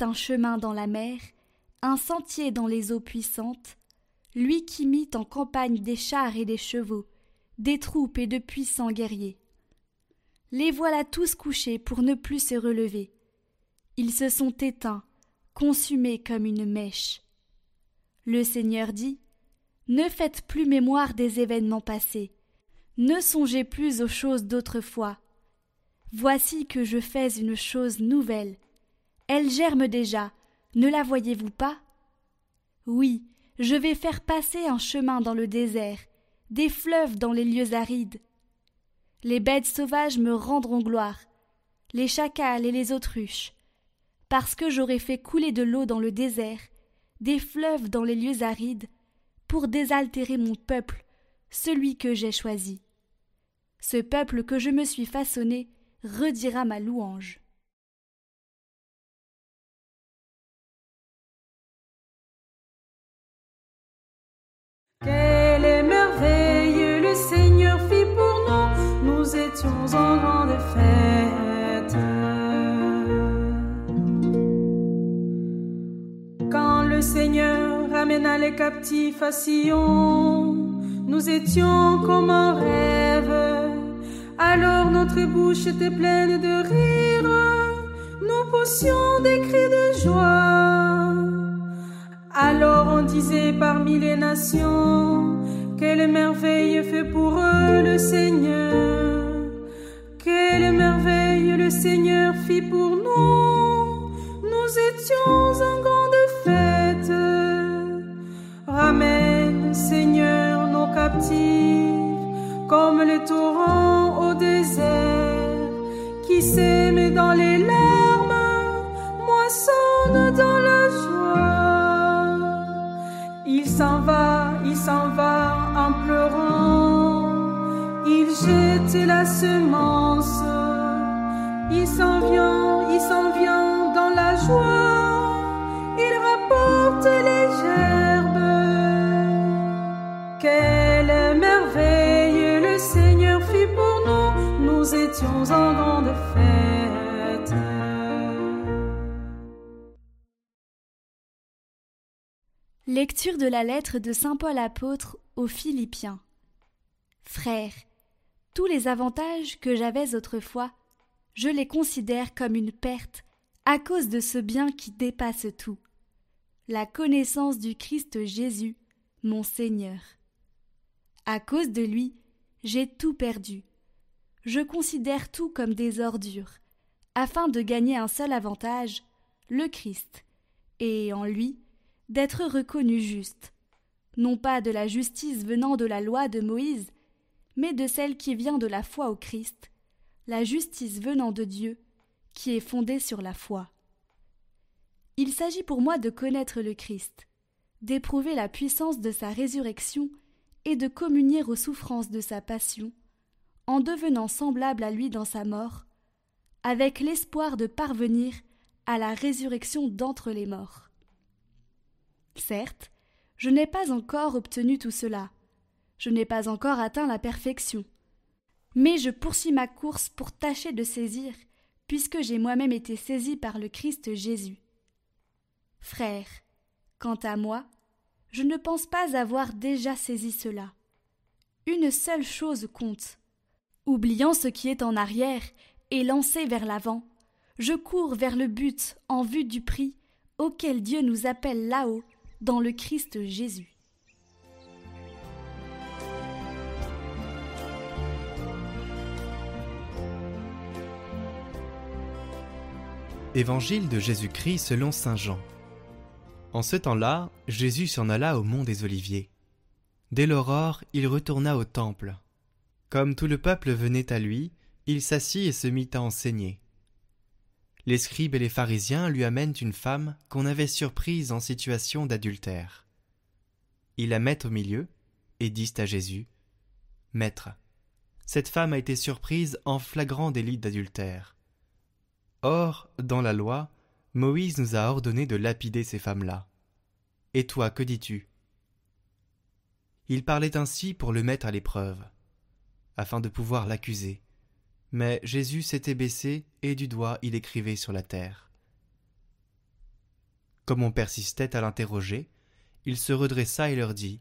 un chemin dans la mer, un sentier dans les eaux puissantes, lui qui mit en campagne des chars et des chevaux, des troupes et de puissants guerriers. Les voilà tous couchés pour ne plus se relever. Ils se sont éteints, consumés comme une mèche. Le Seigneur dit Ne faites plus mémoire des événements passés, ne songez plus aux choses d'autrefois. Voici que je fais une chose nouvelle. Elle germe déjà, ne la voyez-vous pas? Oui, je vais faire passer un chemin dans le désert, des fleuves dans les lieux arides. Les bêtes sauvages me rendront gloire, les chacals et les autruches, parce que j'aurai fait couler de l'eau dans le désert, des fleuves dans les lieux arides, pour désaltérer mon peuple, celui que j'ai choisi. Ce peuple que je me suis façonné redira ma louange. Amena les captifs à Sion. Nous étions comme un rêve. Alors notre bouche était pleine de rire. Nous poussions des cris de joie. Alors on disait parmi les nations, quelle merveille fait pour eux le Seigneur. Le Seigneur fit pour nous. Nous étions en grande fête. Ramène, Seigneur, nos captifs, comme les torrents au désert, qui s'aiment dans les larmes, moissonnent dans la joie. Il s'en va, il s'en va en pleurant, il jette la semence, Lecture de la lettre de Saint Paul apôtre aux Philippiens. Frères, tous les avantages que j'avais autrefois, je les considère comme une perte à cause de ce bien qui dépasse tout, la connaissance du Christ Jésus, mon Seigneur. À cause de lui, j'ai tout perdu. Je considère tout comme des ordures, afin de gagner un seul avantage, le Christ, et en lui d'être reconnu juste, non pas de la justice venant de la loi de Moïse, mais de celle qui vient de la foi au Christ, la justice venant de Dieu, qui est fondée sur la foi. Il s'agit pour moi de connaître le Christ, d'éprouver la puissance de sa résurrection et de communier aux souffrances de sa passion, en devenant semblable à lui dans sa mort, avec l'espoir de parvenir à la résurrection d'entre les morts. Certes, je n'ai pas encore obtenu tout cela, je n'ai pas encore atteint la perfection, mais je poursuis ma course pour tâcher de saisir, puisque j'ai moi-même été saisi par le Christ Jésus. Frères, quant à moi, je ne pense pas avoir déjà saisi cela. Une seule chose compte. Oubliant ce qui est en arrière et lancé vers l'avant, je cours vers le but en vue du prix auquel Dieu nous appelle là-haut dans le Christ Jésus. Évangile de Jésus-Christ selon Saint Jean. En ce temps-là, Jésus s'en alla au mont des Oliviers. Dès l'aurore, il retourna au temple. Comme tout le peuple venait à lui, il s'assit et se mit à enseigner. Les scribes et les pharisiens lui amènent une femme qu'on avait surprise en situation d'adultère. Ils la mettent au milieu et disent à Jésus Maître, cette femme a été surprise en flagrant délit d'adultère. Or, dans la loi, Moïse nous a ordonné de lapider ces femmes-là. Et toi, que dis-tu? Il parlait ainsi pour le mettre à l'épreuve, afin de pouvoir l'accuser, Mais Jésus s'était baissé et du doigt il écrivait sur la terre. Comme on persistait à l'interroger, il se redressa et leur dit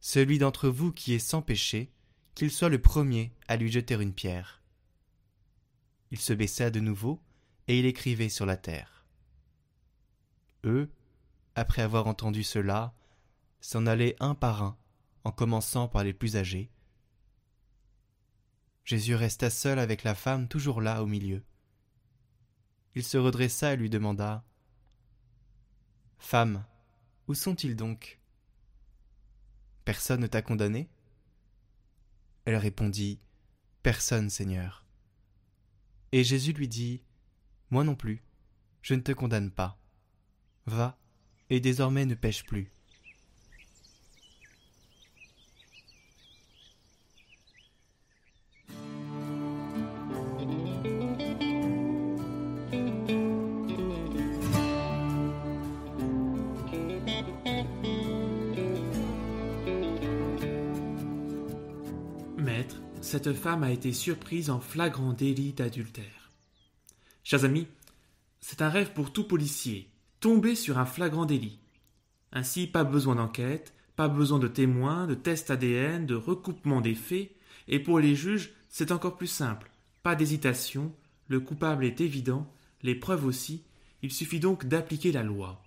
Celui d'entre vous qui est sans péché, qu'il soit le premier à lui jeter une pierre. Il se baissa de nouveau et il écrivait sur la terre. Eux, après avoir entendu cela, s'en allaient un par un, en commençant par les plus âgés. Jésus resta seul avec la femme toujours là au milieu. Il se redressa et lui demanda Femme, où sont-ils donc? Personne ne t'a condamné? Elle répondit Personne, Seigneur. Et Jésus lui dit Moi non plus, je ne te condamne pas. Va, et désormais ne pêche plus. Cette femme a été surprise en flagrant délit d'adultère. Chers amis, c'est un rêve pour tout policier, tomber sur un flagrant délit. Ainsi, pas besoin d'enquête, pas besoin de témoins, de tests ADN, de recoupement des faits, et pour les juges, c'est encore plus simple. Pas d'hésitation, le coupable est évident, les preuves aussi, il suffit donc d'appliquer la loi.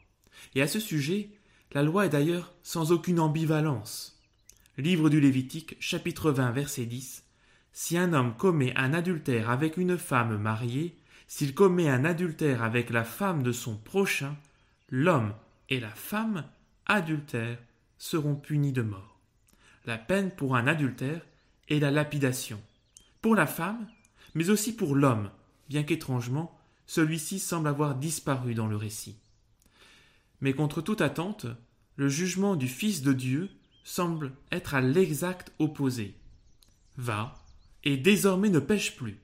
Et à ce sujet, la loi est d'ailleurs sans aucune ambivalence. Livre du Lévitique, chapitre 20, verset 10. Si un homme commet un adultère avec une femme mariée, s'il commet un adultère avec la femme de son prochain, l'homme et la femme adultères seront punis de mort. La peine pour un adultère est la lapidation. Pour la femme, mais aussi pour l'homme, bien qu'étrangement, celui-ci semble avoir disparu dans le récit. Mais contre toute attente, le jugement du Fils de Dieu semble être à l'exact opposé. Va, et désormais ne pêche plus.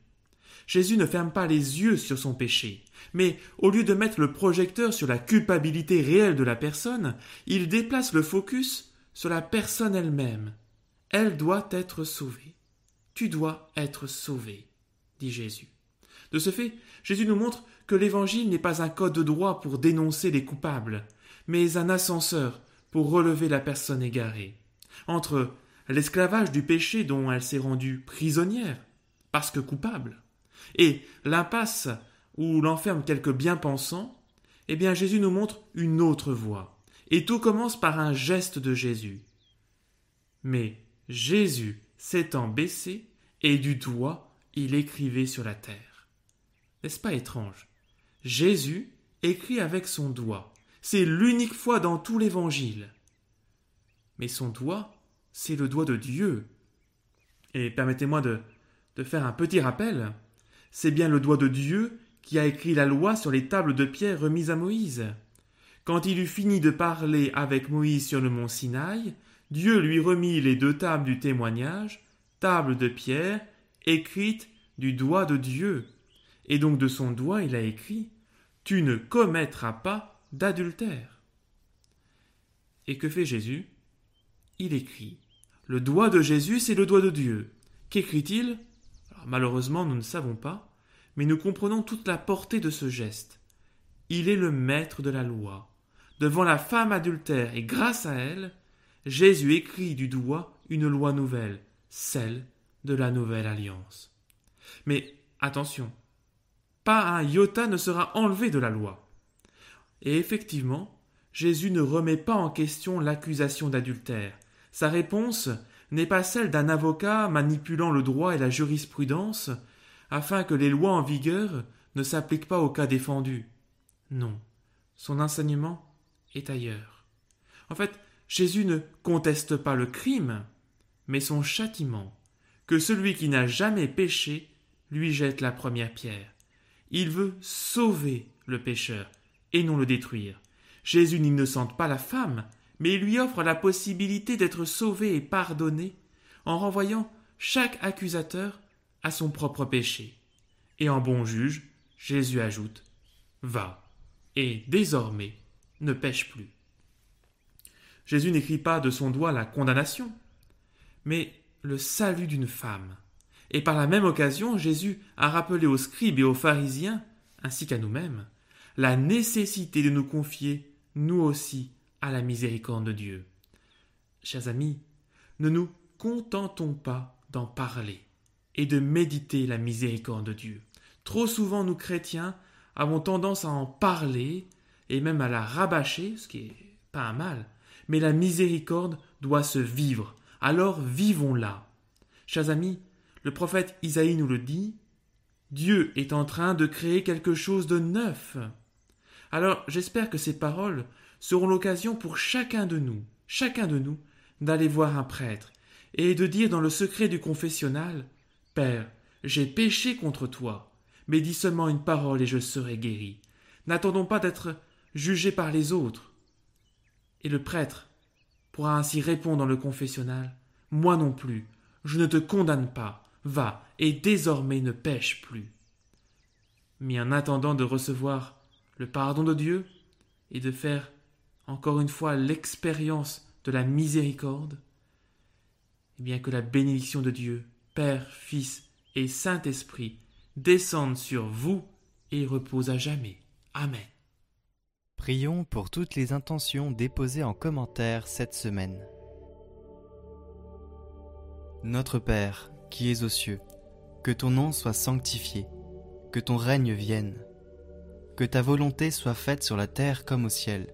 Jésus ne ferme pas les yeux sur son péché, mais au lieu de mettre le projecteur sur la culpabilité réelle de la personne, il déplace le focus sur la personne elle-même. Elle doit être sauvée. Tu dois être sauvé, dit Jésus. De ce fait, Jésus nous montre que l'Évangile n'est pas un code de droit pour dénoncer les coupables, mais un ascenseur pour relever la personne égarée. Entre l'esclavage du péché dont elle s'est rendue prisonnière, parce que coupable, et l'impasse où l'enferme quelques bien-pensants, eh bien Jésus nous montre une autre voie. Et tout commence par un geste de Jésus. Mais Jésus s'étant baissé, et du doigt il écrivait sur la terre. N'est-ce pas étrange? Jésus écrit avec son doigt. C'est l'unique fois dans tout l'Évangile. Mais son doigt, c'est le doigt de Dieu. Et permettez-moi de, de faire un petit rappel. C'est bien le doigt de Dieu qui a écrit la loi sur les tables de pierre remises à Moïse. Quand il eut fini de parler avec Moïse sur le mont Sinaï, Dieu lui remit les deux tables du témoignage, tables de pierre, écrites du doigt de Dieu. Et donc de son doigt il a écrit Tu ne commettras pas d'adultère. Et que fait Jésus? Il écrit. Le doigt de Jésus, c'est le doigt de Dieu. Qu'écrit-il? Malheureusement, nous ne savons pas, mais nous comprenons toute la portée de ce geste. Il est le maître de la loi. Devant la femme adultère et grâce à elle, Jésus écrit du doigt une loi nouvelle, celle de la nouvelle alliance. Mais attention, pas un iota ne sera enlevé de la loi. Et effectivement, Jésus ne remet pas en question l'accusation d'adultère. Sa réponse n'est pas celle d'un avocat manipulant le droit et la jurisprudence afin que les lois en vigueur ne s'appliquent pas au cas défendu. Non, son enseignement est ailleurs. En fait, Jésus ne conteste pas le crime, mais son châtiment, que celui qui n'a jamais péché lui jette la première pierre. Il veut sauver le pécheur et non le détruire. Jésus n'innocente pas la femme, mais il lui offre la possibilité d'être sauvé et pardonné en renvoyant chaque accusateur à son propre péché. Et en bon juge, Jésus ajoute Va, et désormais ne pêche plus. Jésus n'écrit pas de son doigt la condamnation, mais le salut d'une femme. Et par la même occasion, Jésus a rappelé aux scribes et aux pharisiens, ainsi qu'à nous-mêmes, la nécessité de nous confier, nous aussi, à la miséricorde de Dieu. Chers amis, ne nous contentons pas d'en parler et de méditer la miséricorde de Dieu. Trop souvent, nous chrétiens avons tendance à en parler et même à la rabâcher, ce qui est pas un mal, mais la miséricorde doit se vivre. Alors vivons-la. Chers amis, le prophète Isaïe nous le dit, Dieu est en train de créer quelque chose de neuf. Alors j'espère que ces paroles seront l'occasion pour chacun de nous, chacun de nous, d'aller voir un prêtre et de dire dans le secret du confessionnal Père, j'ai péché contre toi, mais dis seulement une parole et je serai guéri. N'attendons pas d'être jugés par les autres. Et le prêtre pourra ainsi répondre dans le confessionnal Moi non plus, je ne te condamne pas, va, et désormais ne pêche plus. Mais en attendant de recevoir le pardon de Dieu et de faire encore une fois l'expérience de la miséricorde, et bien que la bénédiction de Dieu, Père, Fils et Saint-Esprit descende sur vous et repose à jamais. Amen. Prions pour toutes les intentions déposées en commentaire cette semaine. Notre Père, qui es aux cieux, que ton nom soit sanctifié, que ton règne vienne, que ta volonté soit faite sur la terre comme au ciel.